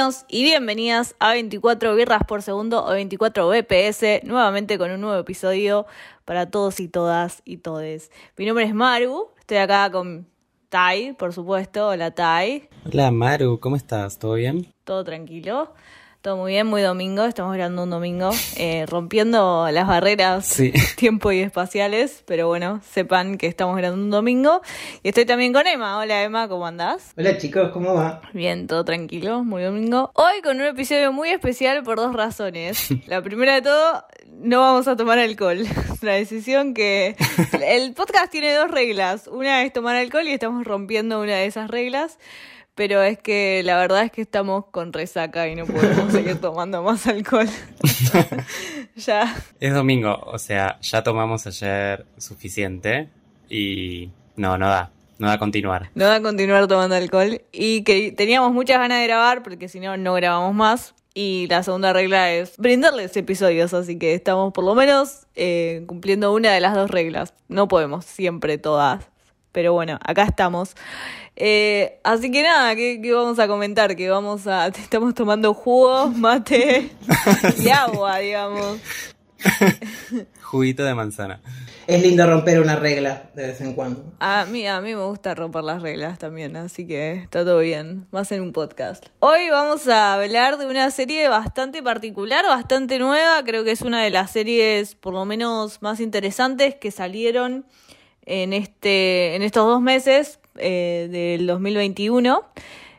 Bienvenidos y bienvenidas a 24 birras por segundo o 24 BPS, nuevamente con un nuevo episodio para todos y todas y todes. Mi nombre es Maru, estoy acá con Tai, por supuesto. Hola Tai. Hola Maru, ¿cómo estás? ¿Todo bien? Todo tranquilo. Todo muy bien, muy domingo, estamos grabando un domingo, eh, rompiendo las barreras Sí. tiempo y espaciales, pero bueno, sepan que estamos grabando un domingo. Y estoy también con Emma. Hola Emma, ¿cómo andás? Hola chicos, ¿cómo va? Bien, todo tranquilo, muy domingo. Hoy con un episodio muy especial por dos razones. La primera de todo, no vamos a tomar alcohol. Una decisión que... El podcast tiene dos reglas. Una es tomar alcohol y estamos rompiendo una de esas reglas. Pero es que la verdad es que estamos con resaca y no podemos seguir tomando más alcohol. ya. Es domingo, o sea, ya tomamos ayer suficiente y no, no da, no da continuar. No da a continuar tomando alcohol. Y que teníamos muchas ganas de grabar porque si no, no grabamos más. Y la segunda regla es brindarles episodios, así que estamos por lo menos eh, cumpliendo una de las dos reglas. No podemos siempre todas, pero bueno, acá estamos. Eh, así que nada, ¿qué, qué vamos a comentar? Que vamos a... Estamos tomando jugo, mate y agua, digamos. Juguito de manzana. Es lindo romper una regla de vez en cuando. A mí, a mí me gusta romper las reglas también, así que está todo bien. Más en un podcast. Hoy vamos a hablar de una serie bastante particular, bastante nueva. Creo que es una de las series, por lo menos, más interesantes que salieron en, este, en estos dos meses eh, del 2021.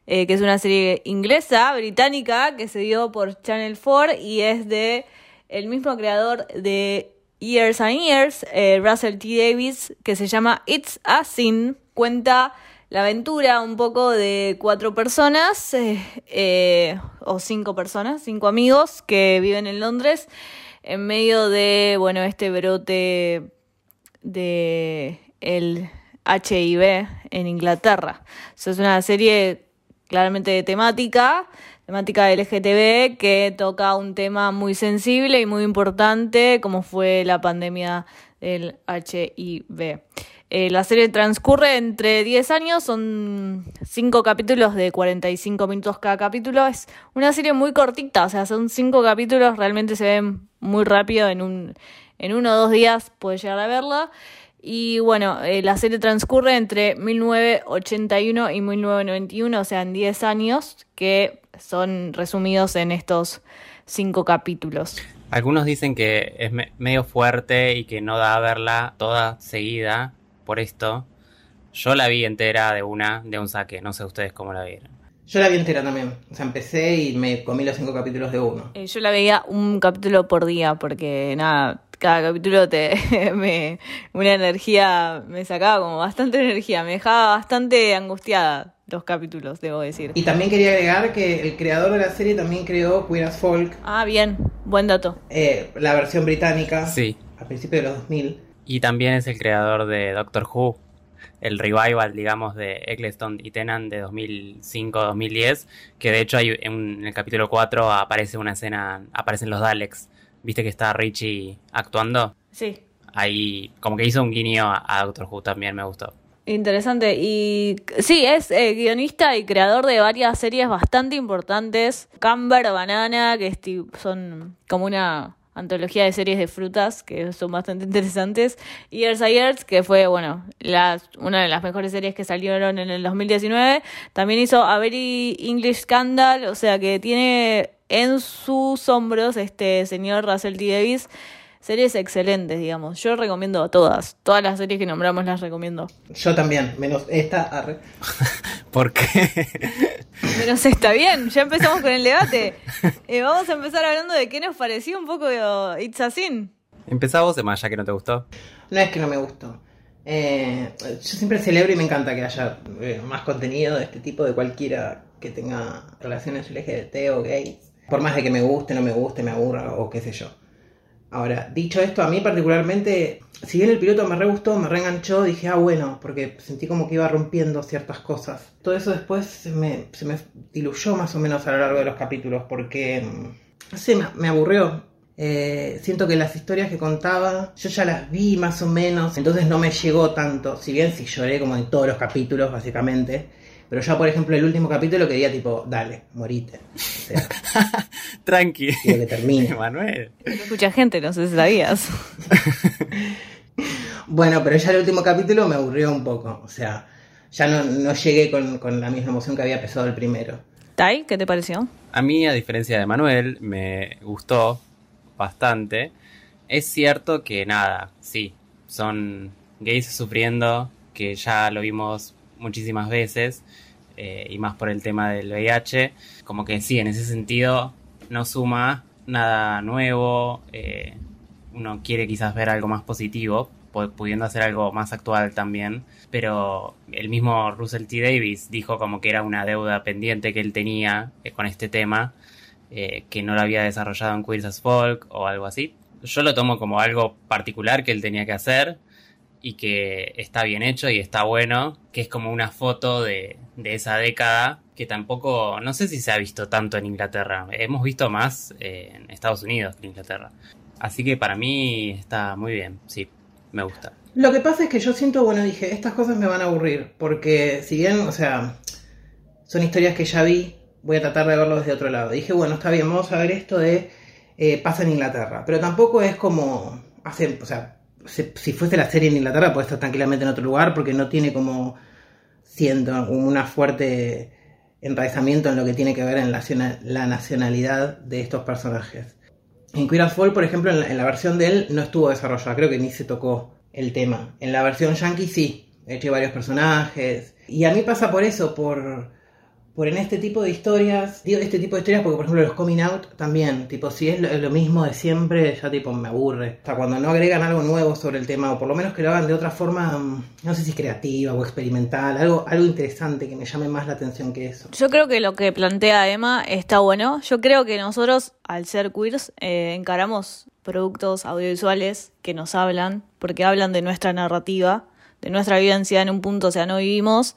eh, que es una serie inglesa, británica, que se dio por Channel 4 y es de el mismo creador de Years and Years, eh, Russell T. Davis, que se llama It's a Sin. Cuenta la aventura un poco de cuatro personas, eh, eh, o cinco personas, cinco amigos que viven en Londres, en medio de, bueno, este brote de el HIV en Inglaterra. Es una serie claramente de temática, temática LGTB, que toca un tema muy sensible y muy importante, como fue la pandemia del HIV. Eh, la serie transcurre entre 10 años, son 5 capítulos de 45 minutos cada capítulo. Es una serie muy cortita, o sea, son 5 capítulos, realmente se ven muy rápido, en, un, en uno o dos días puedes llegar a verla. Y bueno, eh, la serie transcurre entre 1981 y 1991, o sea, en 10 años, que son resumidos en estos 5 capítulos. Algunos dicen que es me- medio fuerte y que no da a verla toda seguida por esto. Yo la vi entera de una, de un saque, no sé ustedes cómo la vieron. Yo la vi entera también. O sea, empecé y me comí los cinco capítulos de uno. Eh, yo la veía un capítulo por día porque nada, cada capítulo te me una energía me sacaba como bastante energía, me dejaba bastante angustiada los capítulos, debo decir. Y también quería agregar que el creador de la serie también creó Queer as Folk, Ah, bien, buen dato. eh, la versión británica, Sí. a principios de los 2000. Y también es el creador de Doctor Who, el revival, digamos, de Eccleston y Tennant de 2005-2010, que de hecho hay en el capítulo 4 aparece una escena, aparecen los Daleks. ¿Viste que está Richie actuando? Sí. Ahí como que hizo un guiño a, a Doctor Who también, me gustó. Interesante. Y sí, es eh, guionista y creador de varias series bastante importantes. Camber, Banana, que son como una antología de series de frutas que son bastante interesantes. Y and Years, que fue, bueno, una de las mejores series que salieron en el 2019. También hizo A Very English Scandal, o sea que tiene en sus hombros este señor Russell T. Davis series excelentes, digamos. Yo recomiendo a todas. Todas las series que nombramos las recomiendo. Yo también, menos esta. arre. ¿Por qué? Pero se está bien, ya empezamos con el debate. Eh, vamos a empezar hablando de qué nos pareció un poco de It's a Sin. Empezá vos, Emma, ya que no te gustó. No es que no me gustó. Eh, yo siempre celebro y me encanta que haya eh, más contenido de este tipo de cualquiera que tenga relaciones LGBT o gays. Por más de que me guste, no me guste, me aburra o qué sé yo. Ahora, dicho esto, a mí particularmente, si bien el piloto me re gustó, me reenganchó, dije, ah, bueno, porque sentí como que iba rompiendo ciertas cosas. Todo eso después se me, se me diluyó más o menos a lo largo de los capítulos, porque, mm, no sé, me, me aburrió. Eh, siento que las historias que contaba, yo ya las vi más o menos, entonces no me llegó tanto. Si bien sí lloré como en todos los capítulos, básicamente, Pero ya, por ejemplo, el último capítulo quería tipo, dale, morite. O sea, Tranqui. quiero que termine. Manuel. Mucha gente, no sé si sabías. Bueno, pero ya el último capítulo me aburrió un poco. O sea, ya no, no llegué con, con la misma emoción que había empezado el primero. Tai, ¿qué te pareció? A mí, a diferencia de Manuel, me gustó bastante. Es cierto que nada, sí, son gays sufriendo, que ya lo vimos muchísimas veces, eh, y más por el tema del VIH. Como que sí, en ese sentido no suma nada nuevo. eh, uno quiere quizás ver algo más positivo, pu- pudiendo hacer algo más actual también. Pero el mismo Russell T. Davis dijo como que era una deuda pendiente que él tenía eh, con este tema, que no lo había desarrollado en Queers as Folk o algo así. Yo lo tomo como algo particular que él tenía que hacer y que está bien hecho y está bueno, que es como una foto de, de esa década que tampoco, no sé si se ha visto tanto en Inglaterra, hemos visto más eh, en Estados Unidos que en Inglaterra. Así que para mí está muy bien, sí, me gusta. Lo que pasa es que yo siento, bueno, dije, estas cosas me van a aburrir, porque si bien, o sea, son historias que ya vi, voy a tratar de verlo desde otro lado. Dije, bueno, está bien, vamos a ver esto de eh, pasa en Inglaterra, pero tampoco es como, hace, o sea, si, fuese la serie en Inglaterra puede estar tranquilamente en otro lugar, porque no tiene como, siento, una fuerte enraizamiento en lo que tiene que ver en la, naciona- la nacionalidad de estos personajes. En Queer as Folk, por ejemplo, en la, en la versión de él no estuvo desarrollada, creo que ni se tocó el tema. En la versión yankee sí, he hecho varios personajes. Y a mí pasa por eso, por, por en este tipo de historias, digo este tipo de historias porque por ejemplo los coming out también, tipo si es lo, mismo de siempre, ya tipo me aburre. Sea, cuando no agregan algo nuevo sobre el tema, o por lo menos que lo hagan de otra forma, mm, no sé si creativa o experimental, algo, algo interesante que me llame más la atención que eso. Yo creo que lo que plantea Emma está bueno. Yo creo que nosotros, al ser queers, eh, encaramos productos audiovisuales que nos hablan, porque hablan de nuestra narrativa, de nuestra vivencia en un punto, o sea, no vivimos,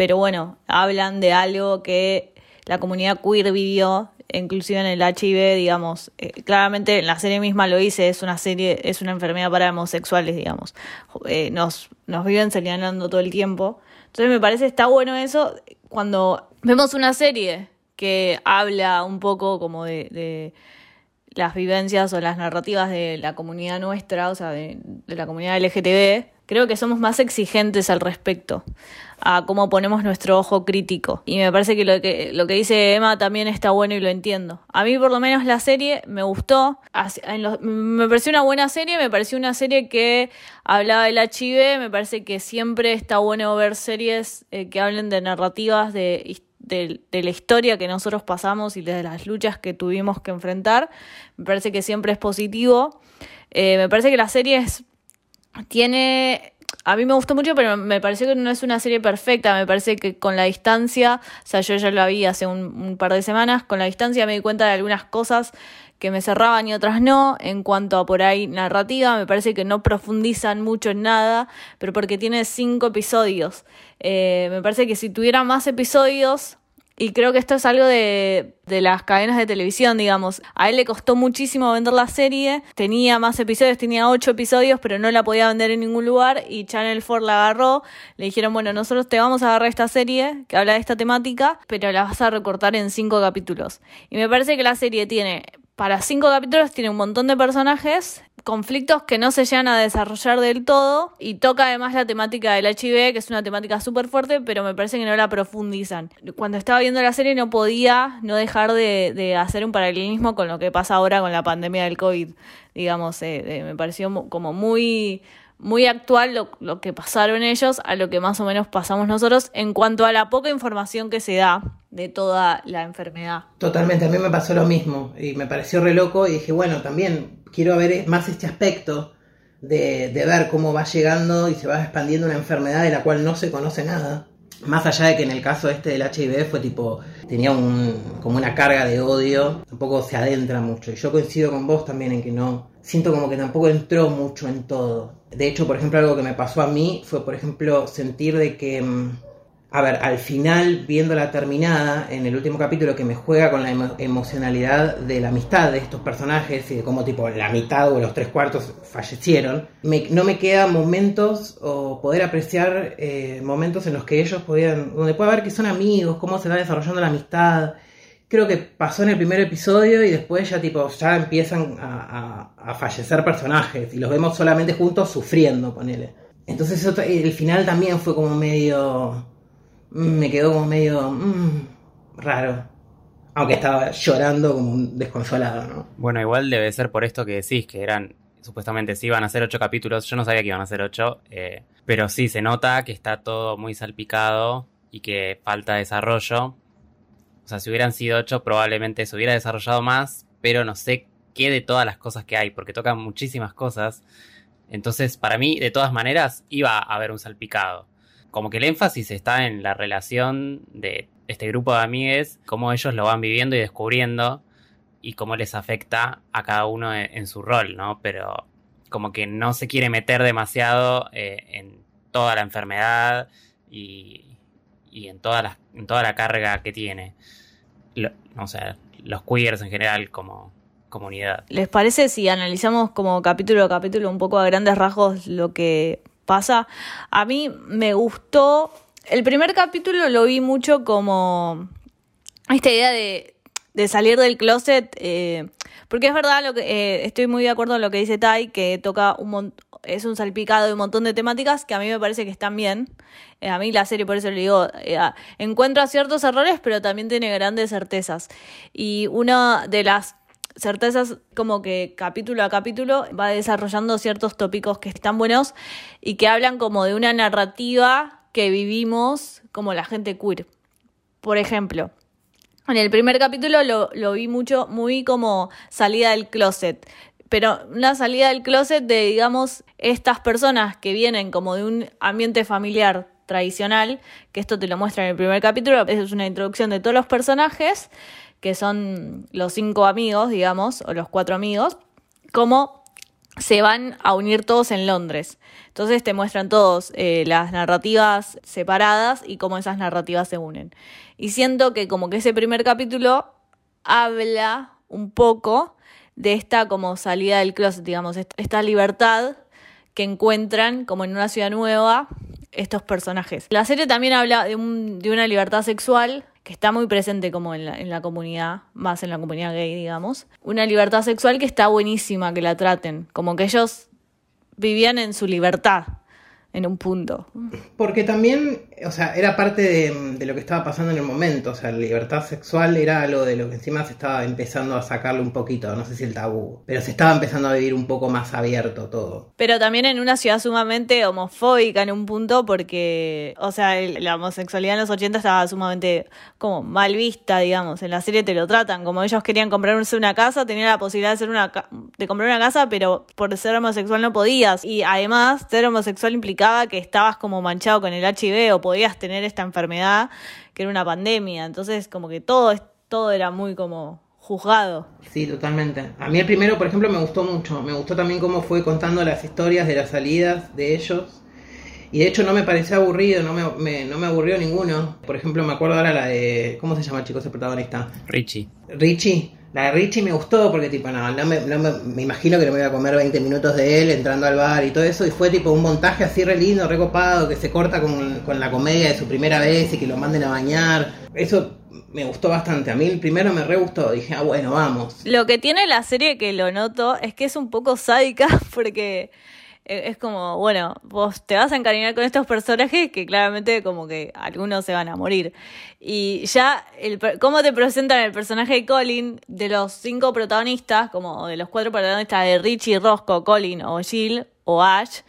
pero bueno, hablan de algo que la comunidad queer vivió, inclusive en el HIV, digamos, eh, claramente en la serie misma lo hice, es una serie, es una enfermedad para homosexuales, digamos, Eh, nos, nos viven señalando todo el tiempo. Entonces me parece está bueno eso cuando vemos una serie que habla un poco como de, de las vivencias o las narrativas de la comunidad nuestra, o sea, de, de la comunidad LGTB, creo que somos más exigentes al respecto a cómo ponemos nuestro ojo crítico. Y me parece que lo que, lo que dice Emma también está bueno y lo entiendo. A mí por lo menos la serie me gustó. Me pareció una buena serie, me pareció una serie que hablaba del HIV, me parece que siempre está bueno ver series eh, que hablen de narrativas, de, de la historia que nosotros pasamos y de las luchas que tuvimos que enfrentar. Me parece que siempre es positivo. Eh, me parece que la serie es tiene a mí me gustó mucho, pero me pareció que no es una serie perfecta. Me parece que con la distancia, o sea, yo ya la vi hace un, un par de semanas, con la distancia me di cuenta de algunas cosas que me cerraban y otras no. En cuanto a por ahí narrativa, me parece que no profundizan mucho en nada, pero porque tiene cinco episodios. Eh, me parece que si tuviera más episodios, y creo que esto es algo de, de las cadenas de televisión, digamos. A él le costó muchísimo vender la serie. Tenía más episodios, tenía ocho episodios, pero no la podía vender en ningún lugar. Y Channel 4 la agarró. Le dijeron, bueno, nosotros te vamos a agarrar esta serie que habla de esta temática, pero la vas a recortar en cinco capítulos. Y me parece que la serie tiene, para cinco capítulos, tiene un montón de personajes, conflictos que no se llegan a desarrollar del todo y toca además la temática del HIV, que es una temática súper fuerte, pero me parece que no la profundizan. Cuando estaba viendo la serie no podía no dejar de, hacer un paralelismo con lo que pasa ahora con la pandemia del COVID, digamos, eh, eh, me pareció como muy muy actual lo, lo que pasaron ellos a lo que más o menos pasamos nosotros en cuanto a la poca información que se da de toda la enfermedad. Totalmente, a mí me pasó lo mismo y me pareció re loco y dije, bueno, también quiero ver más este aspecto de, de ver cómo va llegando y se va expandiendo una enfermedad de la cual no se conoce nada. Más allá de que en el caso este del HIV fue tipo, tenía un, como una carga de odio, tampoco se adentra mucho. Y yo coincido con vos también en que no, siento como que tampoco entró mucho en todo. De hecho, por ejemplo, algo que me pasó a mí fue, por ejemplo, sentir de que... a ver, al final, viéndola terminada, en el último capítulo que me juega con la emo- emocionalidad de la amistad de estos personajes y de cómo tipo la mitad o los tres cuartos fallecieron, no me quedan momentos o poder apreciar eh, momentos en los que ellos podían, donde puede ver que son amigos, cómo se va desarrollando la amistad. Creo que pasó en el primer episodio y después ya tipo ya empiezan a, a- a fallecer personajes y los vemos solamente juntos sufriendo, ponele. Entonces el final también fue como medio me quedó como medio mm, raro. Aunque estaba llorando como un desconsolado, ¿no? Bueno, igual debe ser por esto que decís, que eran, supuestamente sí iban a ser ocho capítulos, yo no sabía que iban a ser ocho, eh, pero sí se nota que está todo muy salpicado y que falta desarrollo. O sea, si hubieran sido ocho probablemente se hubiera desarrollado más, pero no sé qué de todas las cosas que hay, porque tocan muchísimas cosas. Entonces, para mí, de todas maneras, iba a haber un salpicado. Como que el énfasis está en la relación de este grupo de amigues, cómo ellos lo van viviendo y descubriendo y cómo les afecta a cada uno en, en su rol, ¿no? Pero como que no se quiere meter demasiado eh, en toda la enfermedad y, y en, toda la, en toda la carga que tiene. Lo- o sea, los queers en general como comunidad. ¿Les parece si analizamos como capítulo a capítulo un poco a grandes rasgos lo que pasa? A mí me gustó. El primer capítulo lo vi mucho como esta idea de, salir del closet. eh, porque es verdad, lo que eh, estoy muy de acuerdo en lo que dice Tai, que toca un mon- es un salpicado de un montón de temáticas que a mí me parece que están bien. Eh, a mí la serie, por eso le digo, encuentra ciertos errores, pero también tiene grandes certezas. Y una de las certezas como que capítulo a capítulo va desarrollando ciertos tópicos que están buenos y que hablan como de una narrativa que vivimos como la gente queer. Por ejemplo, en el primer capítulo lo, lo vi mucho, muy como salida del closet. Pero una salida del closet de, digamos, estas personas que vienen como de un ambiente familiar tradicional, que esto te lo muestra en el primer capítulo, es una introducción de todos los personajes, que son los cinco amigos, digamos, o los cuatro amigos, cómo se van a unir todos en Londres. Entonces te muestran todos eh, las narrativas separadas y cómo esas narrativas se unen. Y siento que como que ese primer capítulo habla un poco de esta como salida del closet, digamos, est- esta libertad que encuentran como en una ciudad nueva estos personajes. La serie también habla de, un- de una libertad sexual que está muy presente como en la, en la comunidad, más en la comunidad gay, digamos. Una libertad sexual que está buenísima que la traten, como que ellos vivían en su libertad en un punto. Porque también, o sea, era parte de, de lo que estaba pasando en el momento. O sea, la libertad sexual era algo de lo que encima se estaba empezando a sacarle un poquito, no sé si el tabú, pero se estaba empezando a vivir un poco más abierto todo. Pero también en una ciudad sumamente homofóbica en un punto porque, o sea, el- la homosexualidad en los 80 estaba sumamente como mal vista, digamos. En la serie te lo tratan, como ellos querían comprarse una casa, tenían la posibilidad de, hacer una ca- de comprar una casa, pero por ser homosexual no podías. Y además, ser homosexual implicaba que estabas como manchado con el HIV o podías tener esta enfermedad que era una pandemia. Entonces, como que todo, es- todo era muy como juzgado. Sí, totalmente. A mí el primero, por ejemplo, me gustó mucho. Me gustó también cómo fue contando las historias de las salidas de ellos. Y de hecho no me pareció aburrido, no me, me- no me aburrió ninguno. Por ejemplo, me acuerdo ahora la de... ¿Cómo se llama el chico ese protagonista? Richie. Richie. La de Richie me gustó porque tipo, no, no, me, no me, me imagino que no me voy a comer 20 minutos de él entrando al bar y todo eso. Y fue tipo un montaje así re lindo, recopado, que se corta con, con la comedia de su primera vez y que lo manden a bañar. Eso me gustó bastante. A mí el primero me re gustó. Dije, ah, bueno, vamos. Lo que tiene la serie que lo noto es que es un poco sádica porque es como, bueno, vos te vas a encariñar con estos personajes que claramente como que algunos se van a morir. Y ya, el, cómo te presentan el personaje de Colin, de los cinco protagonistas, como de los cuatro protagonistas de Richie, Roscoe, Colin o Jill o Ash,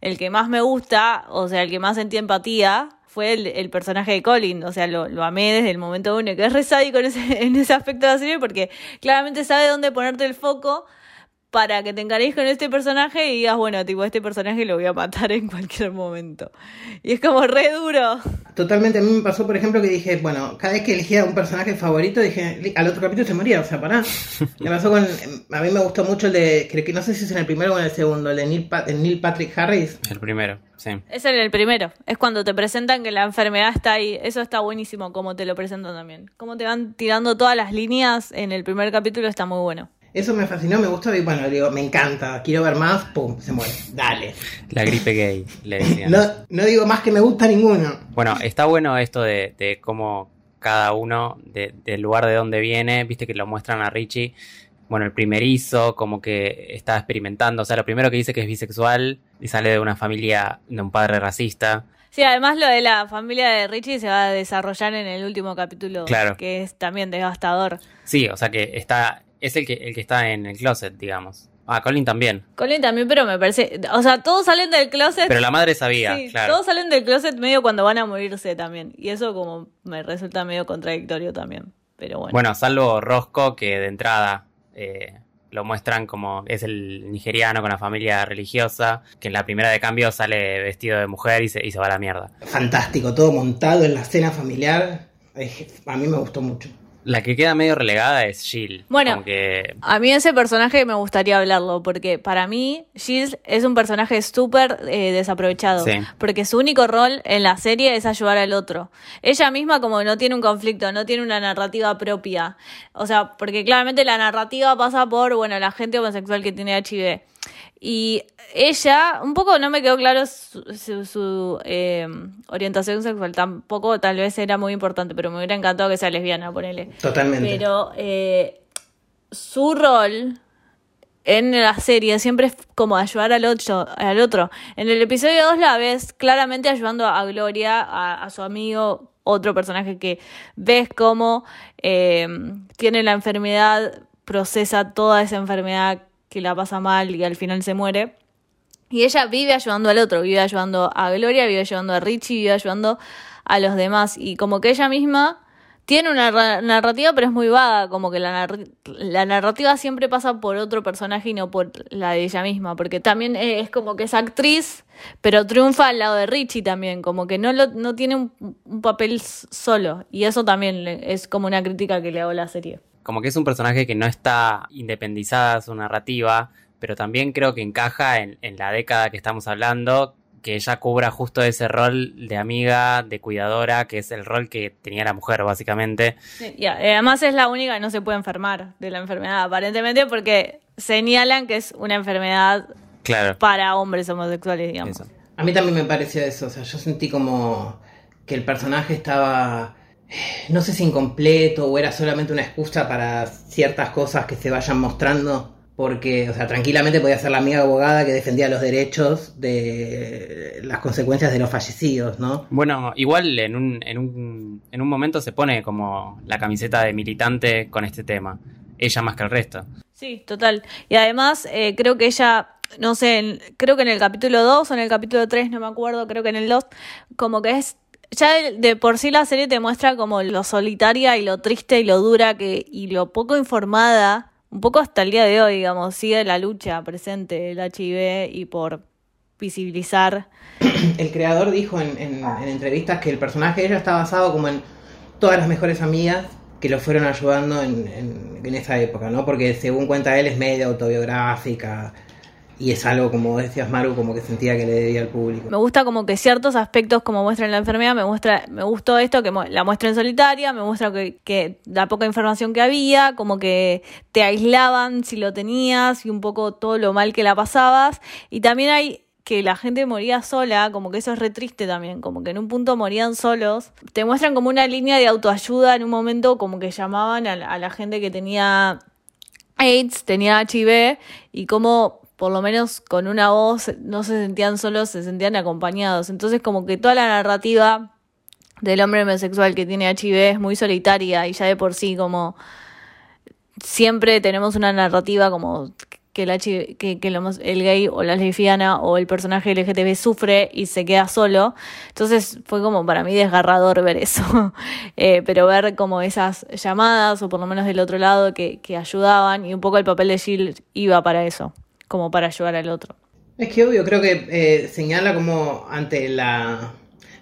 el que más me gusta, o sea, el que más sentí empatía, fue el, el personaje de Colin. O sea, lo, lo amé desde el momento uno, que es re sádico en ese, en ese aspecto de la serie, porque claramente sabe dónde ponerte el foco para que te encariñes con este personaje y digas, bueno, tipo, este personaje lo voy a matar en cualquier momento. Y es como re duro. Totalmente, a mí me pasó, por ejemplo, que dije, bueno, cada vez que elegía un personaje favorito, dije, al otro capítulo se moría, o sea, pará. Me pasó con, a mí me gustó mucho el de, creo que no sé si es en el primero o en el segundo, el de Neil, Neil Patrick Harris. El primero, sí. Es en el primero, es cuando te presentan que la enfermedad está ahí, eso está buenísimo, como te lo presentan también. Como te van tirando todas las líneas en el primer capítulo está muy bueno. Eso me fascinó, me gustó y bueno, digo, me encanta, quiero ver más, pum, se muere, dale. La gripe gay, le decían. no, no digo más que me gusta ninguno. Bueno, está bueno esto de, de cómo cada uno, del lugar de donde viene, viste que lo muestran a Richie, bueno, el primerizo, como que está experimentando, o sea, lo primero que dice que es bisexual y sale de una familia, de un padre racista. Sí, además lo de la familia de Richie se va a desarrollar en el último capítulo, claro. que es también devastador. Sí, o sea que está es el que, el que está en el closet, digamos. Ah, Colin también. Colin también, pero me parece. O sea, todos salen del closet. Pero la madre sabía, sí, claro. Todos salen del closet medio cuando van a morirse también. Y eso, como me resulta medio contradictorio también. Pero bueno. Bueno, salvo Rosco, que de entrada eh, lo muestran como es el nigeriano con la familia religiosa, que en la primera de cambio sale vestido de mujer y se, y se va a la mierda. Fantástico, todo montado en la escena familiar. A mí me gustó mucho. La que queda medio relegada es Jill. Bueno, a mí ese personaje me gustaría hablarlo, porque para mí Jill es un personaje súper eh, desaprovechado, porque su único rol en la serie es ayudar al otro. Ella misma como no tiene un conflicto, no tiene una narrativa propia. O sea, porque claramente la narrativa pasa por, bueno, la gente homosexual que tiene HIV. Y ella, un poco no me quedó claro su, eh, orientación sexual, tampoco tal vez era muy importante, pero me hubiera encantado que sea lesbiana, ponele. Totalmente. Pero eh, su rol en la serie siempre es como ayudar al otro. Al otro. En el episodio 2 la ves claramente ayudando a Gloria, a, su amigo, otro personaje que ves cómo eh, tiene la enfermedad, procesa toda esa enfermedad que la pasa mal y al final se muere. Y ella vive ayudando al otro, vive ayudando a Gloria, vive ayudando a Richie, vive ayudando a los demás. Y como que ella misma tiene una narrativa, pero es muy vaga, como que la, la narrativa siempre pasa por otro personaje y no por la de ella misma, porque también es como que es actriz, pero triunfa al lado de Richie también, como que no, lo, no tiene un, un papel solo. Y eso también es como una crítica que le hago a la serie como que es un personaje que no está independizada su narrativa, pero también creo que encaja en, la década que estamos hablando, que ella cubra justo ese rol de amiga, de cuidadora, que es el rol que tenía la mujer, básicamente. y además es la única que no se puede enfermar de la enfermedad, aparentemente, porque señalan que es una enfermedad para hombres homosexuales, digamos. A mí también me pareció eso, o sea, yo sentí como que el personaje estaba no sé si incompleto o era solamente una excusa para ciertas cosas que se vayan mostrando. Porque, o sea, tranquilamente podía ser la amiga abogada que defendía los derechos de las consecuencias de los fallecidos, ¿no? Bueno, igual en un, en un, en un momento se pone como la camiseta de militante con este tema. Ella más que el resto. Sí, total. Y además, eh, creo que ella no sé, creo que en el capítulo 2 o en el capítulo 3, no me acuerdo, creo que en el 2, como que es ya de, por sí la serie te muestra como lo solitaria y lo triste y lo dura que y lo poco informada, un poco hasta el día de hoy, digamos, sigue la lucha presente del HIV y por visibilizar. El creador dijo en, entrevistas que el personaje de ella está basado como en todas las mejores amigas que lo fueron ayudando en, en esa época, ¿no? Porque según cuenta él es media autobiográfica, y es algo, como decías Maru, como que sentía que le debía al público. Me gusta como que ciertos aspectos como muestran la enfermedad, me muestra, me gustó esto, que la muestra en solitaria, me muestra que, la poca información que había, como que te aislaban si lo tenías y un poco todo lo mal que la pasabas. Y también hay que la gente moría sola, como que eso es re triste también, como que en un punto morían solos. Te muestran como una línea de autoayuda en un momento, como que llamaban a, a la gente que tenía AIDS, tenía HIV, y como por lo menos con una voz, no se sentían solos, se sentían acompañados. Entonces como que toda la narrativa del hombre homosexual que tiene HIV es muy solitaria y ya de por sí como siempre tenemos una narrativa como que, el, que, el gay o la lesbiana o el personaje LGTB sufre y se queda solo. Entonces fue como para mí desgarrador ver eso. Eh, pero ver como esas llamadas, o por lo menos del otro lado, que, que ayudaban y un poco el papel de Jill iba para eso, como para ayudar al otro. Es que obvio, creo que eh, señala como ante la,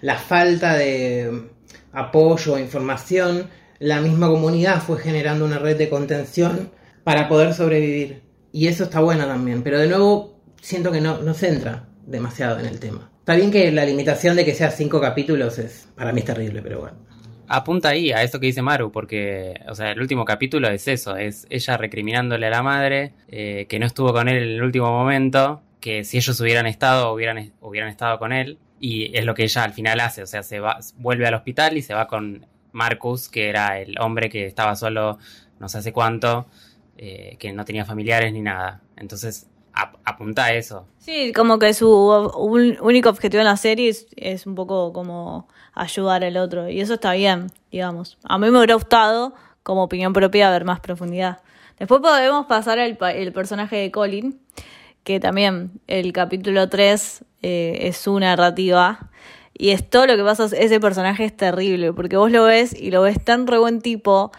la falta de apoyo o información, la misma comunidad fue generando una red de contención para poder sobrevivir. Y eso está bueno también, pero de nuevo siento que no, no centra demasiado en el tema. Está bien que la limitación de que sea cinco capítulos es, para mí es terrible, pero bueno. Apunta ahí a eso que dice Maru, porque, o sea, el último capítulo es eso, es ella recriminándole a la madre eh, que no estuvo con él en el último momento, que si ellos hubieran estado, hubieran, hubieran estado con él, y es lo que ella al final hace, o sea, se va, vuelve al hospital y se va con Marcus, que era el hombre que estaba solo no sé hace cuánto, eh, que no tenía familiares ni nada. Entonces, apunta a eso. Sí, como que su único objetivo en la serie es, un poco como ayudar al otro. Y eso está bien, digamos. A mí me hubiera gustado, como opinión propia, ver más profundidad. Después podemos pasar al el personaje de Colin, que también el capítulo 3 eh, es su narrativa. Y es todo lo que pasa, ese personaje es terrible, porque vos lo ves y lo ves tan re buen tipo,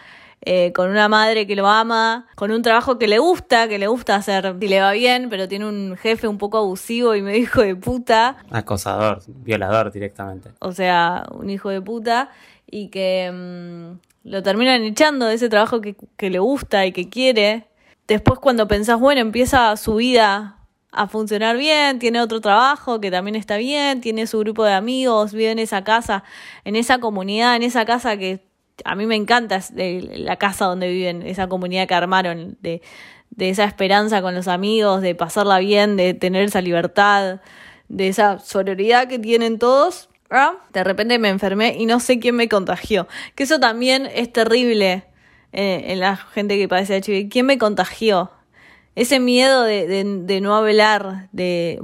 eh, con una madre que lo ama, con un trabajo que le gusta, que le gusta hacer y le va bien, pero tiene un jefe un poco abusivo y me hijo de puta. Acosador, violador directamente. O sea, un hijo de puta y que mm, lo terminan echando de ese trabajo que, que le gusta y que quiere. Después cuando pensás, bueno, empieza su vida a funcionar bien, tiene otro trabajo que también está bien, tiene su grupo de amigos, vive en esa casa, en esa comunidad, en esa casa que a mí me encanta la casa donde viven, esa comunidad que armaron, de, de esa esperanza con los amigos, de pasarla bien, de tener esa libertad, de esa sororidad que tienen todos. ¿ah? De repente me enfermé y no sé quién me contagió. Que eso también es terrible eh, en la gente que padece HIV. ¿Quién me contagió? Ese miedo de, de, no hablar, de,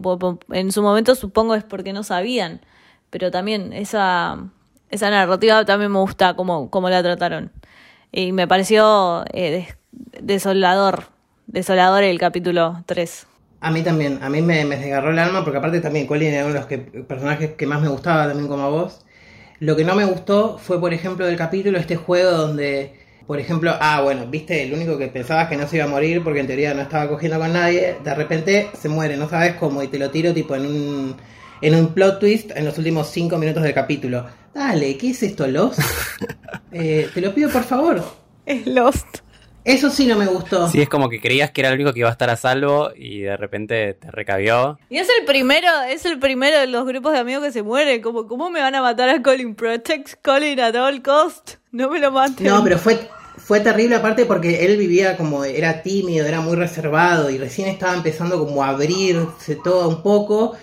en su momento supongo es porque no sabían, pero también esa esa narrativa también me gusta cómo, cómo la trataron. Y me pareció eh, desolador, desolador el capítulo 3. A mí también, a mí me, desgarró el alma porque aparte también Colin era uno de los que, personajes que más me gustaba también como a vos. Lo que no me gustó fue, por ejemplo, del capítulo este juego donde, por ejemplo, ah, bueno, viste, el único que pensabas que no se iba a morir porque en teoría no estaba cogiendo con nadie, de repente se muere, no sabes cómo, y te lo tiro tipo en un, en un plot twist en los últimos cinco minutos del capítulo Dale, ¿qué es esto, Lost? Eh, te lo pido por favor. Es Lost. Eso sí no me gustó. Sí, es como que creías que era el único que iba a estar a salvo y de repente te recabió. Y es el primero, es el primero de los grupos de amigos que se muere. Como, ¿cómo me van a matar a Colin? Protect Colin at all cost. No me lo maten. No, pero fue, fue terrible aparte porque él vivía como, era tímido, era muy reservado y recién estaba empezando como a abrirse todo un poco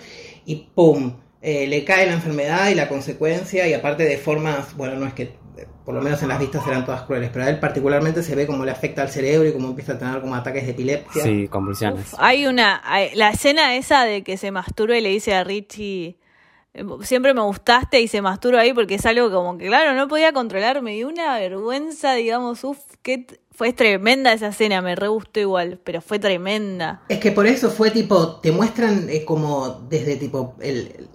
y ¡pum! Eh, le cae la enfermedad y la consecuencia, y aparte de formas, bueno, no es que por lo menos en las vistas eran todas crueles, pero a él particularmente se ve cómo le afecta al cerebro y cómo empieza a tener como ataques de epilepsia. Sí, convulsiones. hay una, la escena esa de que se masturba y le dice a Richie, eh, siempre me gustaste y se masturba ahí porque es algo como que, claro, no podía controlarme y una vergüenza, digamos, uff, que fue tremenda esa escena, me re gustó igual, pero fue tremenda. Es que por eso fue tipo, te muestran eh, como desde tipo el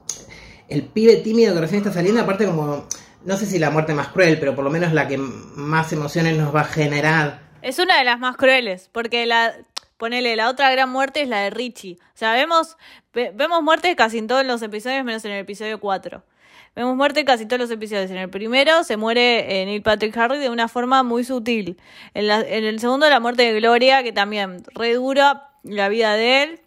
el pibe tímido que recién está saliendo, aparte como, no sé si la muerte más cruel, pero por lo menos la que más emociones nos va a generar. Es una de las más crueles, porque la, ponele, la otra gran muerte es la de Richie. O sea, vemos, vemos muertes casi en todos los episodios, menos en el episodio 4. Vemos muerte casi todos los episodios. En el primero se muere eh, Neil Patrick Harry de una forma muy sutil. En, en el segundo la muerte de Gloria, que también re dura la vida de él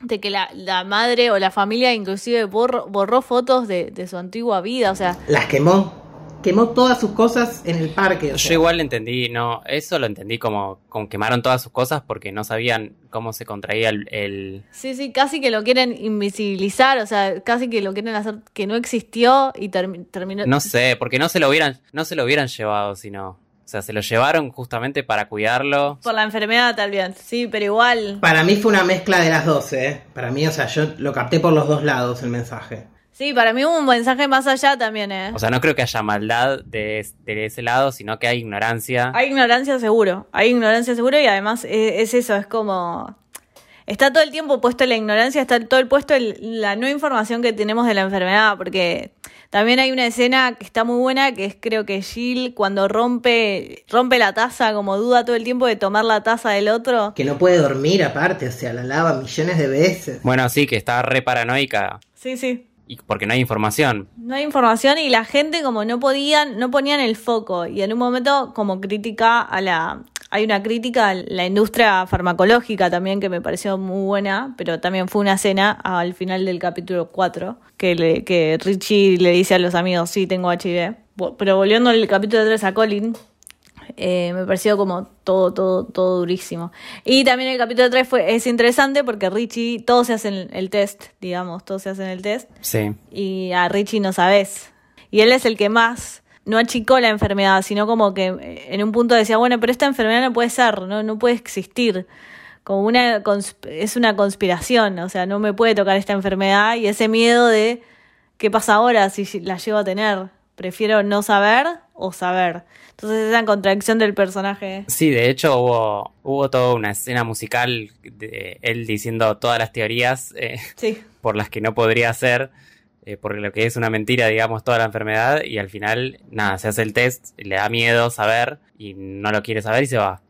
de que la, la, madre o la familia inclusive borró, fotos de, de, su antigua vida, o sea... Las quemó. Quemó todas sus cosas en el parque. Yo igual entendí, no, eso lo entendí como, como quemaron todas sus cosas porque no sabían cómo se contraía el, Sí, sí, casi que lo quieren invisibilizar, o sea, casi que lo quieren hacer que no existió y terminó... No sé, porque no se lo hubieran, no se lo hubieran llevado, sino... O sea, se lo llevaron justamente para cuidarlo. Por la enfermedad tal vez, sí, pero igual. Para mí fue una mezcla de las dos, ¿eh? Para mí, o sea, yo lo capté por los dos lados el mensaje. Sí, para mí hubo un mensaje más allá también, ¿eh? O sea, no creo que haya maldad de, ese lado, sino que hay ignorancia. Hay ignorancia seguro, hay ignorancia seguro y además es, eso, es como... está todo el tiempo puesto en la ignorancia, está todo el puesto en la no información que tenemos de la enfermedad, porque también hay una escena que está muy buena, que es creo que Jill cuando rompe, rompe la taza, como duda todo el tiempo de tomar la taza del otro. Que no puede dormir aparte, o sea, la lava millones de veces. Bueno, sí, que está re paranoica. Sí, sí. Y porque no hay información. No hay información y la gente como no podían, no ponían el foco. Y en un momento como crítica a la, hay una crítica a la industria farmacológica también que me pareció muy buena, pero también fue una escena al final del capítulo 4 que, le, que Richie le dice a los amigos, sí, tengo HIV. Pero volviendo al capítulo 3 a Colin, eh, me pareció como todo, todo, todo durísimo. Y también el capítulo 3 fue, es interesante porque Richie, todos se hacen el test, digamos, todos se hacen el test. Sí. Y a Richie no sabes. Y él es el que más no achicó la enfermedad, sino como que eh, en un punto decía, bueno, pero esta enfermedad no puede ser, no, no puede existir. Como una es una conspiración, o sea, no me puede tocar esta enfermedad y ese miedo de qué pasa ahora si la llego a tener. Prefiero no saber o saber. Entonces esa contradicción del personaje. Sí, de hecho hubo, hubo toda una escena musical de él diciendo todas las teorías eh, por las que no podría ser eh, porque lo que es una mentira, digamos, toda la enfermedad, y al final, nada, se hace el test, le da miedo saber, y no lo quiere saber y se va.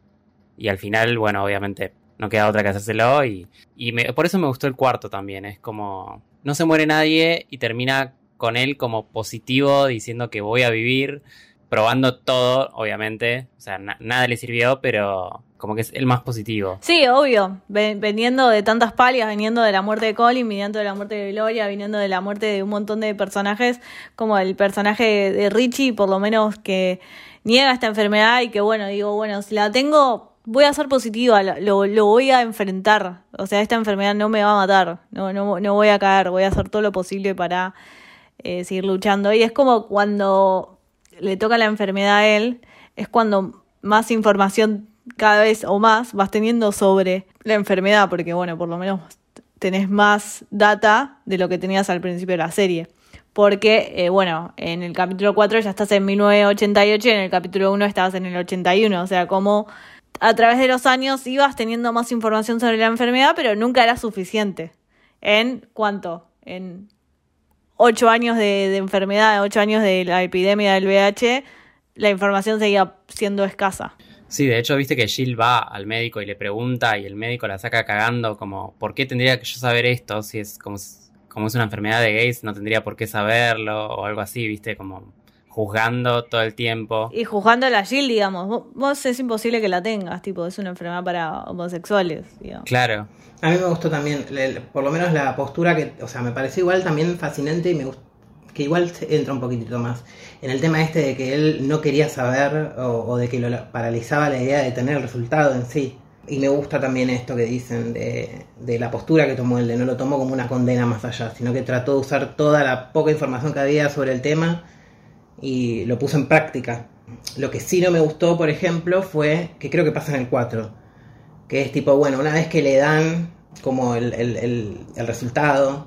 Y al final, bueno, obviamente, no queda otra que hacérselo, y, y por eso me gustó el cuarto también, es como, no se muere nadie y termina con él como positivo, diciendo que voy a vivir, probando todo, obviamente, o sea, nada le sirvió, pero como que es el más positivo. Sí, obvio. Veniendo de tantas palias, veniendo de la muerte de Colin, viniendo de la muerte de Gloria, viniendo de la muerte de un montón de personajes, como el personaje de Richie, por lo menos que niega esta enfermedad y que, bueno, digo, bueno, si la tengo, voy a ser positiva, lo, lo voy a enfrentar. O sea, esta enfermedad no me va a matar, no, no, no voy a caer, voy a hacer todo lo posible para eh, seguir luchando. Y es como cuando le toca la enfermedad a él, es cuando más información cada vez o más vas teniendo sobre la enfermedad, porque bueno, por lo menos tenés más data de lo que tenías al principio de la serie. Porque, eh, bueno, en el capítulo 4 ya estás en 1988 y en el capítulo 1 estabas en el 81. O sea, como a través de los años ibas teniendo más información sobre la enfermedad, pero nunca era suficiente. ¿En cuánto? En 8 años de, enfermedad, 8 años de la epidemia del VIH, la información seguía siendo escasa. Sí, de hecho, viste que Jill va al médico y le pregunta y el médico la saca cagando como, ¿por qué tendría que yo saber esto? Si es como, como es una enfermedad de gays, no tendría por qué saberlo o algo así, viste, como juzgando todo el tiempo. Y juzgando a la Jill, digamos, vos, es imposible que la tengas, tipo, es una enfermedad para homosexuales, digamos. Claro. A mí me gustó también, por lo menos la postura que, o sea, me pareció igual también fascinante y me gustó que igual entra un poquitito más en el tema este de que él no quería saber o, de que lo paralizaba la idea de tener el resultado en sí. Y me gusta también esto que dicen de, de, la postura que tomó él, de no lo tomó como una condena más allá, sino que trató de usar toda la poca información que había sobre el tema y lo puso en práctica. Lo que sí no me gustó, por ejemplo, fue, que creo que pasa en el 4, que es tipo, bueno, una vez que le dan como el, el, el, el resultado,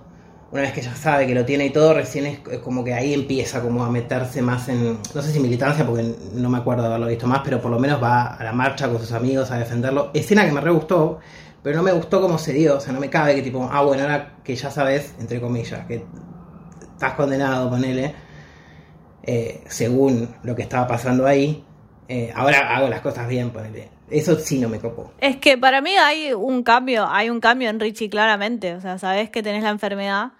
una vez que ya sabe que lo tiene y todo, recién es, como que ahí empieza como a meterse más en, no sé si militancia, porque no me acuerdo de haberlo visto más, pero por lo menos va a la marcha con sus amigos a defenderlo. Escena que me re gustó, pero no me gustó cómo se dio, o sea, no me cabe que tipo, ah, bueno, ahora que ya sabes, entre comillas, que estás condenado, ponele, eh, según lo que estaba pasando ahí, eh, ahora hago las cosas bien, ponele. Eso sí no me copó. Es que para mí hay un cambio, hay un cambio en Richie claramente, o sea, sabes que tenés la enfermedad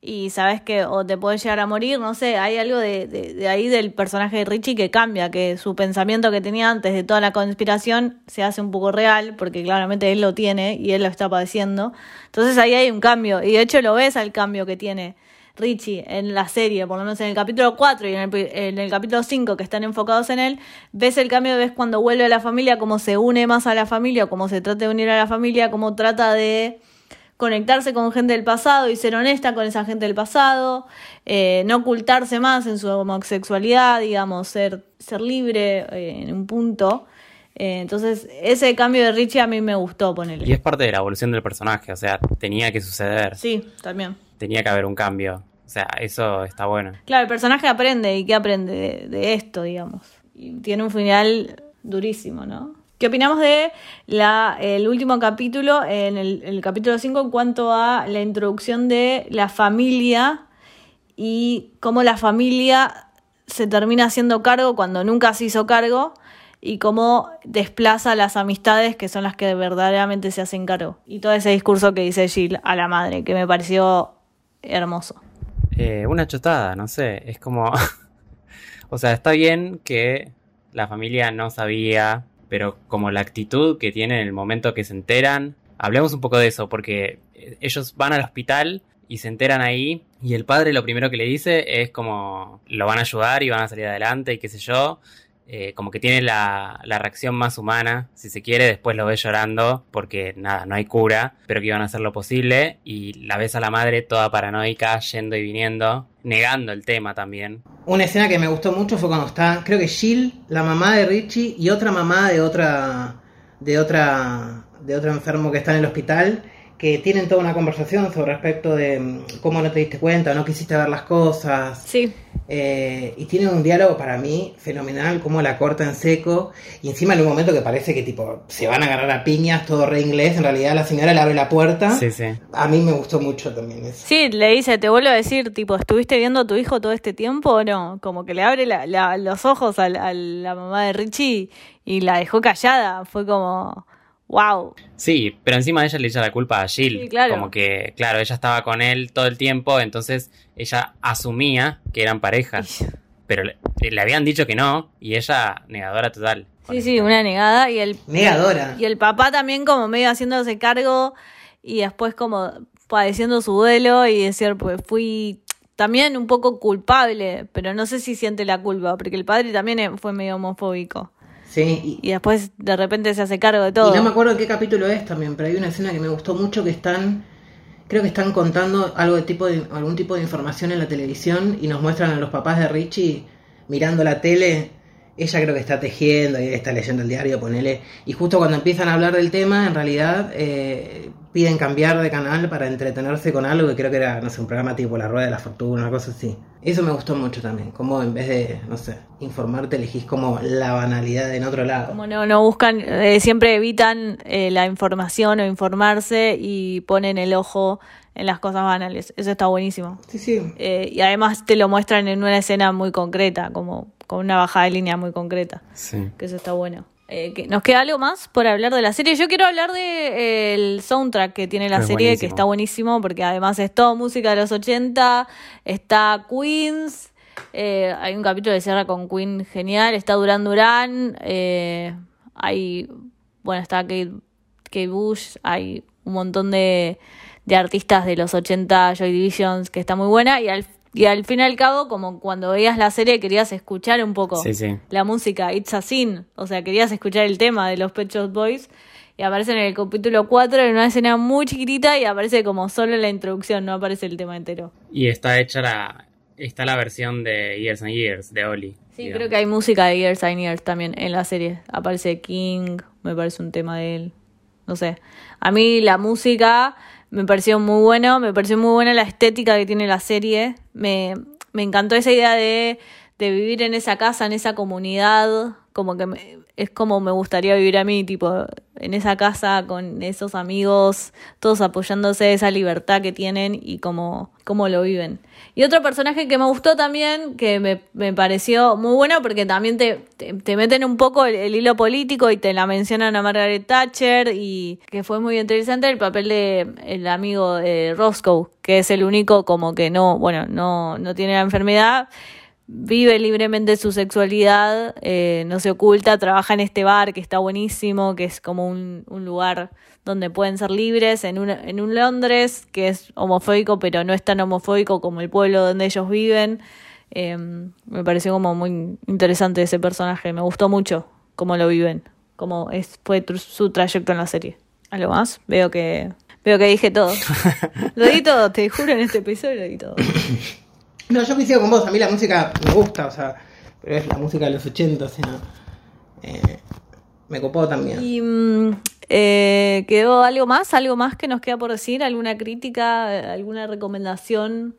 y sabes que o te puedes llegar a morir, no sé, hay algo de, de, ahí del personaje de Richie que cambia, que su pensamiento que tenía antes de toda la conspiración se hace un poco real, porque claramente él lo tiene y él lo está padeciendo. Entonces ahí hay un cambio, y de hecho lo ves al cambio que tiene Richie en la serie, por lo menos en el capítulo 4 y en el, en el capítulo 5 que están enfocados en él, ves el cambio, ves cuando vuelve a la familia, cómo se une más a la familia, cómo se trata de unir a la familia, cómo trata de conectarse con gente del pasado y ser honesta con esa gente del pasado, eh, no ocultarse más en su homosexualidad, digamos, ser, ser libre eh, en un punto. Eh, entonces, ese cambio de Richie a mí me gustó ponerle. Y es parte de la evolución del personaje, o sea, tenía que suceder. Sí, también. Tenía que haber un cambio. O sea, eso está bueno. Claro, el personaje aprende y que aprende de, esto, digamos. Y tiene un final durísimo, ¿no? ¿Qué opinamos de el último capítulo, en el, el capítulo 5, en cuanto a la introducción de la familia y cómo la familia se termina haciendo cargo cuando nunca se hizo cargo y cómo desplaza las amistades que son las que verdaderamente se hacen cargo. Y todo ese discurso que dice Jill a la madre, que me pareció hermoso. Eh, una chotada, no sé, es como... o sea, está bien que la familia no sabía, pero como la actitud que tienen en el momento que se enteran, hablemos un poco de eso, porque ellos van al hospital y se enteran ahí y el padre lo primero que le dice es como lo van a ayudar y van a salir adelante y qué sé yo. Eh, como que tiene la, la, reacción más humana, si se quiere, después lo ves llorando porque nada, no hay cura, pero que iban a hacer lo posible y la ves a la madre toda paranoica, yendo y viniendo, negando el tema también. Una escena que me gustó mucho fue cuando está, creo que Jill, la mamá de Richie y otra mamá de otra, de otra, de otro enfermo que está en el hospital que tienen toda una conversación sobre respecto de mm, cómo no te diste cuenta, no quisiste ver las cosas. Sí. Eh, y tienen un diálogo para mí fenomenal, cómo la corta en seco. Y encima en un momento que parece que tipo se van a agarrar a piñas, todo re inglés. En realidad la señora le abre la puerta. Sí, sí. A mí me gustó mucho también eso. Sí, le dice, te vuelvo a decir, tipo, ¿estuviste viendo a tu hijo todo este tiempo o no? Como que le abre la, la, los ojos a, a la mamá de Richie y la dejó callada. Fue como wow. Sí, pero encima ella le echa la culpa a Jill. Sí, claro. Como que, claro, ella estaba con él todo el tiempo, entonces ella asumía que eran pareja. Pero le, le, habían dicho que no, y ella negadora total. Sí, sí, una negada. Y el, negadora. Y el papá también como medio haciéndose cargo y después como padeciendo su duelo y decir, pues fui también un poco culpable, pero no sé si siente la culpa, porque el padre también fue medio homofóbico. Sí, y, y, después de repente se hace cargo de todo. Y no me acuerdo qué capítulo es también, pero hay una escena que me gustó mucho que están, creo que están contando algo de tipo de, algún tipo de información en la televisión y nos muestran a los papás de Richie mirando la tele. Ella creo que está tejiendo y está leyendo el diario, ponele. Y justo cuando empiezan a hablar del tema, en realidad eh, piden cambiar de canal para entretenerse con algo que creo que era, no sé, un programa tipo La Rueda de la Fortuna, una cosa así. Eso me gustó mucho también, como en vez de, no sé, informarte, elegís como la banalidad en otro lado. Como no, no buscan, eh, siempre evitan eh, la información o informarse y ponen el ojo en las cosas banales. Eso está buenísimo. Sí, sí. Eh, y además te lo muestran en una escena muy concreta, como con una bajada de línea muy concreta. Sí. Que eso está bueno. Eh, que ¿Nos queda algo más por hablar de la serie? Yo quiero hablar del de, eh, soundtrack que tiene la Es serie, buenísimo. que está buenísimo, porque además es todo música de los 80, está Queens, eh, hay un capítulo de cierra con Queen genial, está Duran Duran, eh, hay, bueno, está Kate, Kate Bush, hay un montón de, de artistas de los 80, Joy Divisions, que está muy buena, y al, y al fin y al cabo, como cuando veías la serie querías escuchar un poco Sí, sí. la música, It's a Sin, o sea, querías escuchar el tema de los Pet Shop Boys y aparece en el capítulo 4 en una escena muy chiquitita y aparece como solo en la introducción, no aparece el tema entero. Y está hecha la. Está la versión de Years and Years, de Oli. Sí, creo que hay música de Years and Years también en la serie. Aparece King, me parece un tema de él. No sé. A mí la música me pareció muy bueno, me pareció muy buena la estética que tiene la serie. Me, me encantó esa idea de, de vivir en esa casa, en esa comunidad. Como que me- es como me gustaría vivir a mí, tipo, en esa casa con esos amigos, todos apoyándose, esa libertad que tienen y cómo, cómo lo viven. Y otro personaje que me gustó también, que me, me pareció muy bueno porque también te, te, te meten un poco el, el hilo político y te la mencionan a Margaret Thatcher y que fue muy interesante el papel de el amigo de Roscoe, que es el único como que no, bueno, no, no tiene la enfermedad vive libremente su sexualidad, eh, no se oculta, trabaja en este bar que está buenísimo, que es como un, un lugar donde pueden ser libres, en un, en un Londres que es homofóbico, pero no es tan homofóbico como el pueblo donde ellos viven. Eh, me pareció como muy interesante ese personaje, me gustó mucho cómo lo viven, cómo es, fue su trayecto en la serie. ¿Algo más? Veo que, veo que dije todo. lo di todo, te juro, en este episodio lo di todo. No, yo coincido con vos, a mí la música me gusta, o sea, pero es la música de los 80, o sea, eh, me copó también. ¿Y mm, eh, quedó algo más? ¿Algo más que nos queda por decir? ¿Alguna crítica? ¿Alguna recomendación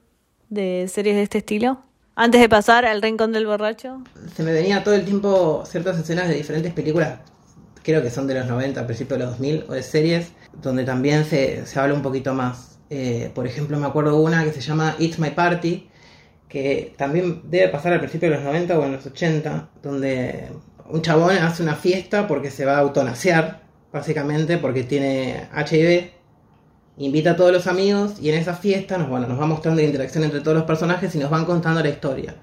de series de este estilo? Antes de pasar al rincón del borracho. Se me venía todo el tiempo ciertas escenas de diferentes películas creo que son de los 90, principios de los 2000, o de series, donde también se, se habla un poquito más. Eh, por ejemplo, me acuerdo una que se llama It's My Party, que también debe pasar al principio de los 90 o en los 80, donde un chabón hace una fiesta porque se va a autonasear, básicamente porque tiene HIV, invita a todos los amigos y en esa fiesta nos, bueno, nos va mostrando la interacción entre todos los personajes y nos van contando la historia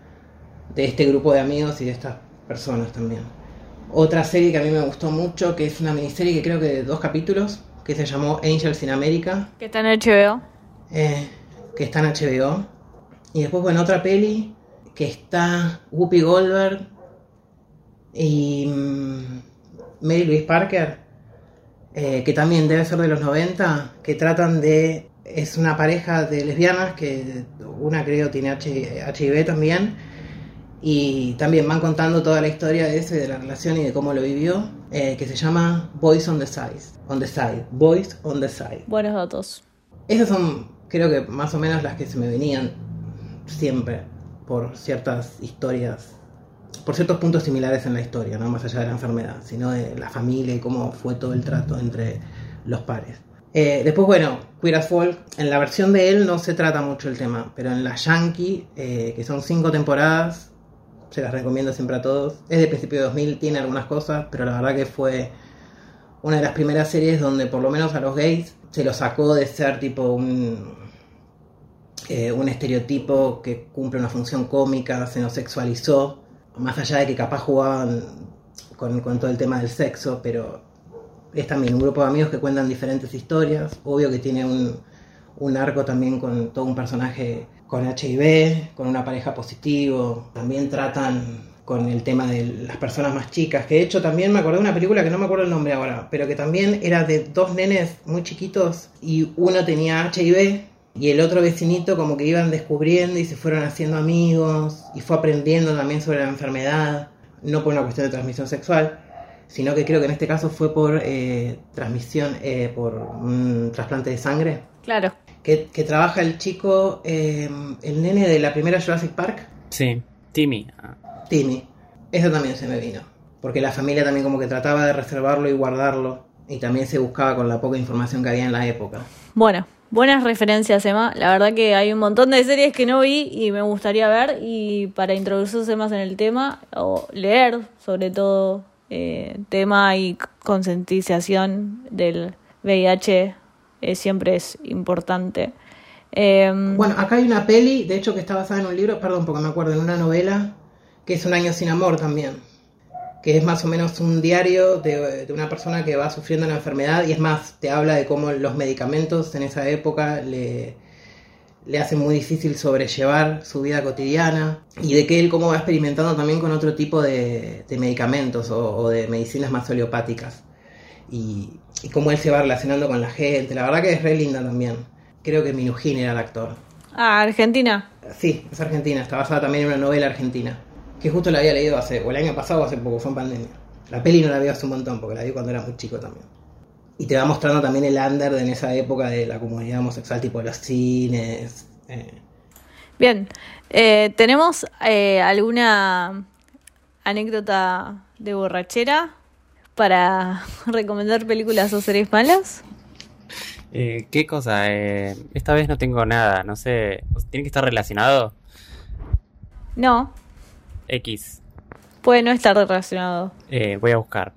de este grupo de amigos y de estas personas también. Otra serie que a mí me gustó mucho, que es una miniserie que creo que de dos capítulos, que se llamó Angels in America. Que está en HBO. Eh, que está en HBO. Y después, bueno, otra peli que está Whoopi Goldberg y mm, Mary Louise Parker, eh, que también debe ser de los 90, que tratan de... Es una pareja de lesbianas que una creo tiene HIV también y también van contando toda la historia de eso y de la relación y de cómo lo vivió, eh, que se llama Boys on the Side. On the Side. Boys on the Side. Buenos datos. Esas son, creo que más o menos las que se me venían siempre por ciertas historias, por ciertos puntos similares en la historia, no más allá de la enfermedad, sino de la familia y cómo fue todo el trato entre los pares. Eh, después, bueno, Queer as Folk, en la versión de él no se trata mucho el tema, pero en la Yankee, eh, que son cinco temporadas, se las recomiendo siempre a todos. Es de principio de 2000, tiene algunas cosas, pero la verdad que fue una de las primeras series donde por lo menos a los gays se lo sacó de ser tipo un, eh, un estereotipo que cumple una función cómica, se nos sexualizó, más allá de que capaz jugaban con, todo el tema del sexo, pero es también un grupo de amigos que cuentan diferentes historias, obvio que tiene un, un arco también con todo un personaje con HIV, con una pareja positivo, también tratan con el tema de las personas más chicas, que de hecho también me acordé de una película que no me acuerdo el nombre ahora, pero que también era de dos nenes muy chiquitos y uno tenía HIV y el otro vecinito como que iban descubriendo y se fueron haciendo amigos y fue aprendiendo también sobre la enfermedad, no por una cuestión de transmisión sexual, sino que creo que en este caso fue por eh, transmisión, eh, por un trasplante de sangre. Claro que, trabaja el chico, em, el nene de la primera Jurassic Park. Sí, Timmy. Timmy. Eso también se me vino. Porque la familia también como que trataba de reservarlo y guardarlo. Y también se buscaba con la poca información que había en la época. Bueno, buenas referencias, Emma. La verdad que hay un montón de series que no vi y me gustaría ver. Y para introducirse más en el tema, o leer sobre todo eh, tema y concientización del VIH eh, siempre es importante. Em, bueno, acá hay una peli, de hecho que está basada en un libro, perdón, porque me acuerdo, en una novela, que es Un año sin amor también, que es más o menos un diario de, una persona que va sufriendo una enfermedad y es más, te habla de cómo los medicamentos en esa época le, le hacen muy difícil sobrellevar su vida cotidiana y de que él cómo va experimentando también con otro tipo de, medicamentos o, o de medicinas más oleopáticas y, cómo él se va relacionando con la gente. La verdad que es re linda también. Creo que Minujín era el actor. Ah, Argentina. Sí, es argentina. Está basada también en una novela argentina. Que justo la había leído hace, o el año pasado o hace poco, fue en pandemia. La peli no la vi hace un montón, porque la vi cuando era muy chico también. Y te va mostrando también el under en esa época de la comunidad homosexual, tipo los cines. Eh. Bien, eh, ¿tenemos eh, alguna anécdota de borrachera para recomendar películas o series malas? Eh, ¿Qué cosa? Eh, esta vez no tengo nada, no sé. ¿Tiene que estar relacionado? No. X. Puede no estar relacionado. Eh, voy a buscar.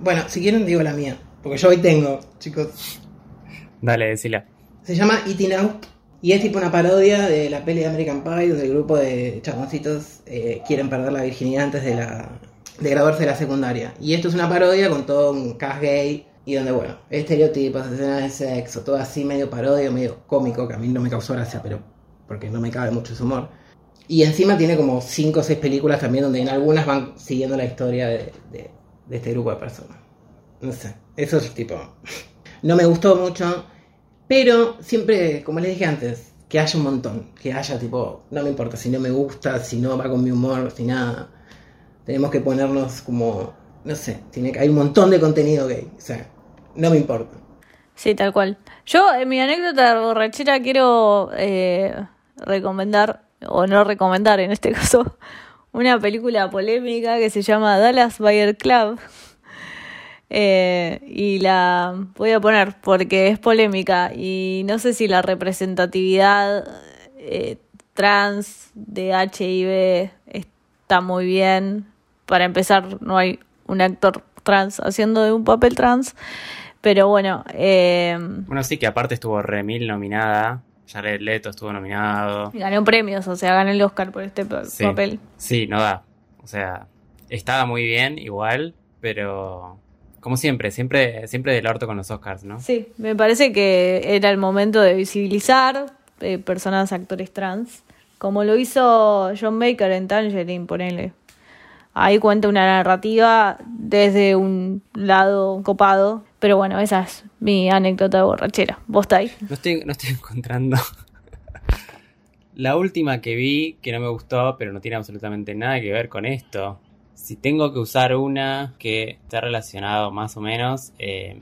Bueno, si quieren digo la mía, porque yo hoy tengo, chicos. Dale, decila. Se llama Eating Out y es tipo una parodia de la peli de American Pie, donde el grupo de chaboncitos quieren perder la virginidad antes de la de graduarse de la secundaria. Y esto es una parodia con todo un cast gay y donde, bueno, estereotipos, escenas de sexo, todo así medio parodia, medio cómico, que a mí no me causó gracia, pero porque no me cabe mucho su humor. Y encima tiene como 5 o 6 películas también donde en algunas van siguiendo la historia de, este grupo de personas. No sé, eso es tipo... No me gustó mucho, pero siempre, como les dije antes, que haya un montón, que haya tipo, no me importa si no me gusta, si no va con mi humor, si nada tenemos que ponernos como, no sé, tiene que, hay un montón de contenido gay, o sea, no me importa. Sí, tal cual. Yo, en mi anécdota borrachera, quiero eh, recomendar, o no recomendar en este caso, una película polémica que se llama Dallas Buyer Club. Eh, y la voy a poner porque es polémica y no sé si la representatividad eh, trans de HIV está muy bien. Para empezar, no hay un actor trans haciendo de un papel trans. Pero bueno. Eh, bueno, sí, que aparte estuvo Remil nominada. Jared Leto estuvo nominado. Y ganó premios, o sea, ganó el Oscar por este papel. Sí, no da. O sea, estaba muy bien, igual, pero como siempre, siempre, siempre del orto con los Oscars, ¿no? Sí, me parece que era el momento de visibilizar eh, personas, actores trans, como lo hizo John Baker en Tangerine, ponele. Ahí cuenta una narrativa desde un lado copado. Pero bueno, esa es mi anécdota borrachera. ¿Vos estáis? No estoy, no estoy encontrando. La última que vi, que no me gustó, pero no tiene absolutamente nada que ver con esto. Si tengo que usar una que esté relacionado más o menos, eh,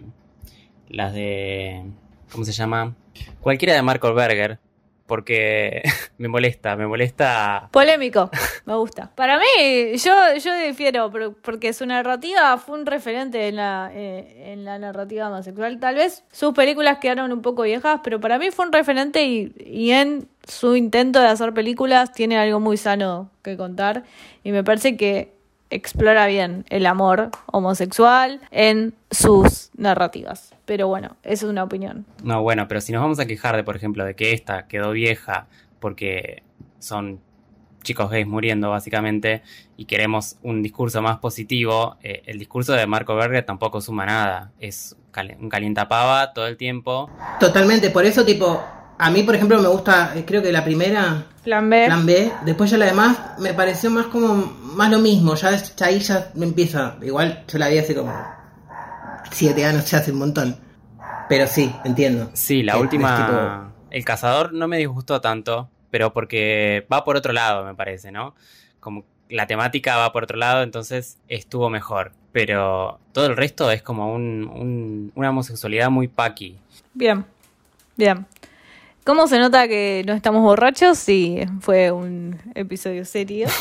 las de... ¿Cómo se llama? Cualquiera de Marco Berger, porque me molesta, me molesta. Polémico, me gusta. Para mí, yo, yo difiero, porque su narrativa fue un referente en la, eh, en la narrativa homosexual. Tal vez sus películas quedaron un poco viejas, pero para mí fue un referente y, y en su intento de hacer películas tiene algo muy sano que contar. Y me parece que explora bien el amor homosexual en sus narrativas. Pero bueno, eso es una opinión. No, bueno, pero si nos vamos a quejar de, por ejemplo, de que esta quedó vieja porque son chicos gays muriendo básicamente y queremos un discurso más positivo, eh, el discurso de Marco Berger tampoco suma nada. Es un calientapava todo el tiempo. Totalmente, por eso tipo, a mí, por ejemplo, me gusta, eh, creo que la primera. Plan B. Plan B. Después ya la demás me pareció más como, más lo mismo. Ya, ahí ya me empieza. Igual yo la vi hace como siete años, ya hace un montón. Pero sí, entiendo. Sí, la última. El cazador no me disgustó tanto, pero porque va por otro lado, me parece, ¿no? Como la temática va por otro lado, entonces estuvo mejor. Pero todo el resto es como un, una homosexualidad muy paqui. Bien, bien. ¿Cómo se nota que no estamos borrachos? Sí, fue un episodio serio.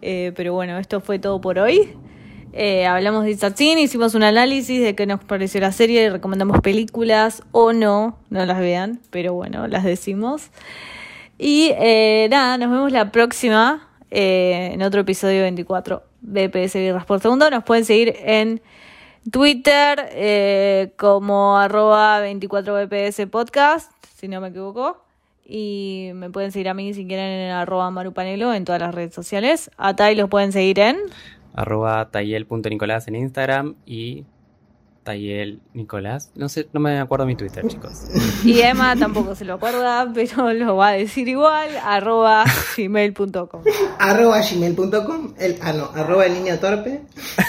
Eh, pero bueno, esto fue todo por hoy. Eh, hablamos de Satsini, hicimos un análisis de qué nos pareció la serie, recomendamos películas o no, no las vean, pero bueno, las decimos. Y eh, nada, nos vemos la próxima en otro episodio 24 BPS Birras por Segundo. Nos pueden seguir en Twitter como arroba 24BPS Podcast si no me equivoco. Y me pueden seguir a mí si quieren en arroba marupanelo en todas las redes sociales. A Tai los pueden seguir en arroba tayel.nicolás en Instagram y Tayel Nicolás. No sé, no me acuerdo mi Twitter, chicos. Y Emma tampoco se lo acuerda, pero lo va a decir igual, arroba gmail.com. arroba gmail.com, el, ah no, arroba el niño torpe.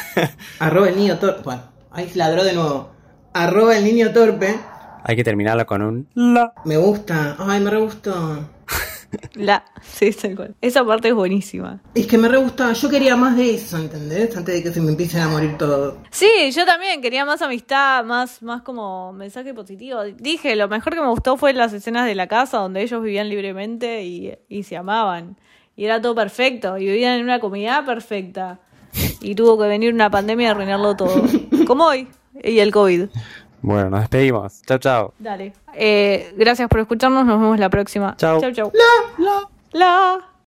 arroba el niño torpe. Bueno, ahí se ladró de nuevo. Arroba el niño torpe hay que terminarlo con un la. Me gusta. Ay, me re gustó. La, sí, tal cual. Esa parte es buenísima. Es que me re gustaba. Yo quería más de eso, ¿entendés? Antes de que se me empiecen a morir todos. Sí, yo también quería más amistad, más, más como mensaje positivo. Dije, lo mejor que me gustó fue las escenas de la casa donde ellos vivían libremente y, y se amaban. Y era todo perfecto. Y vivían en una comunidad perfecta. Y tuvo que venir una pandemia a arruinarlo todo. Como hoy. Y el COVID. Bueno, nos despedimos. Chao, chao. Dale. Eh, gracias por escucharnos. Nos vemos la próxima. Chao. Chao, chao. La, la. La.